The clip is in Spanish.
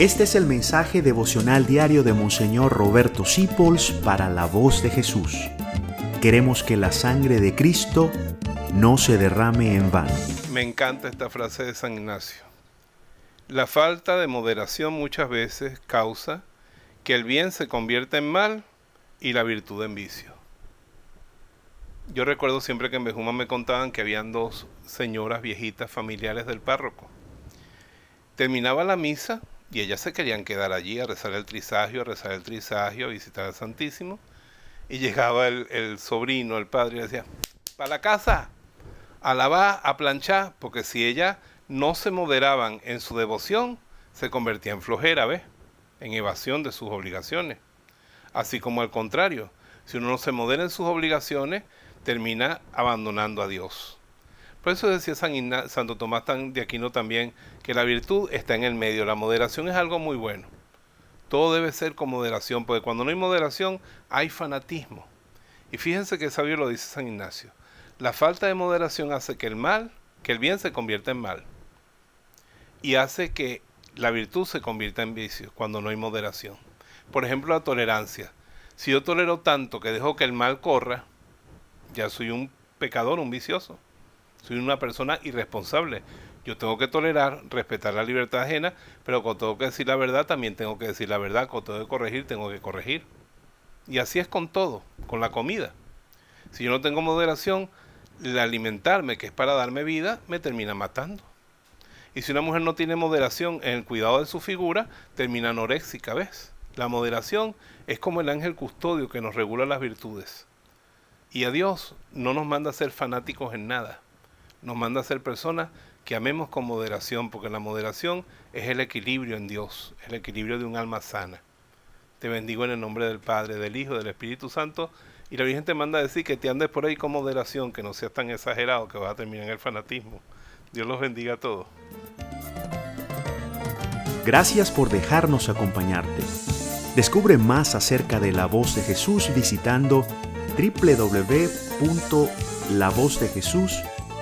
Este es el mensaje devocional diario de Monseñor Roberto Sipols para la voz de Jesús. Queremos que la sangre de Cristo no se derrame en vano. Me encanta esta frase de San Ignacio. La falta de moderación muchas veces causa que el bien se convierta en mal y la virtud en vicio. Yo recuerdo siempre que en Bejuma me contaban que habían dos señoras viejitas familiares del párroco. Terminaba la misa y ellas se querían quedar allí a rezar el trisagio, a rezar el trisagio, a visitar al Santísimo. Y llegaba el, sobrino, el padre, y decía, para la casa, a a planchar, porque si ellas no se moderaban en su devoción, se convertía en flojera, ¿ves? En evasión de sus obligaciones. Así como al contrario, si uno no se modera en sus obligaciones, termina abandonando a Dios. Por eso decía San Santo Tomás de Aquino también que la virtud está en el medio, la moderación es algo muy bueno. Todo debe ser con moderación, porque cuando no hay moderación hay fanatismo. Y fíjense que sabio lo dice San Ignacio. La falta de moderación hace que el mal, que el bien se convierta en mal. Y hace que la virtud se convierta en vicio cuando no hay moderación. Por ejemplo, la tolerancia. Si yo tolero tanto que dejo que el mal corra, ya soy un pecador, un vicioso. Soy una persona irresponsable. Yo tengo que tolerar, respetar la libertad ajena, pero cuando tengo que decir la verdad, también tengo que decir la verdad. Cuando tengo que corregir, tengo que corregir. Y así es con todo, con la comida. Si yo no tengo moderación, el alimentarme, que es para darme vida, me termina matando. Y si una mujer no tiene moderación en el cuidado de su figura, termina anoréxica, ¿ves? La moderación es como el ángel custodio que nos regula las virtudes. Y a Dios no nos manda a ser fanáticos en nada nos manda a ser personas que amemos con moderación, porque la moderación es el equilibrio en Dios, el equilibrio de un alma sana. Te bendigo en el nombre del Padre, del Hijo, del Espíritu Santo. Y la Virgen te manda a decir que te andes por ahí con moderación, que no seas tan exagerado que vas a terminar en el fanatismo. Dios los bendiga a todos. Gracias por dejarnos acompañarte. Descubre más acerca de la voz de Jesús visitando www.lavozdejesús.com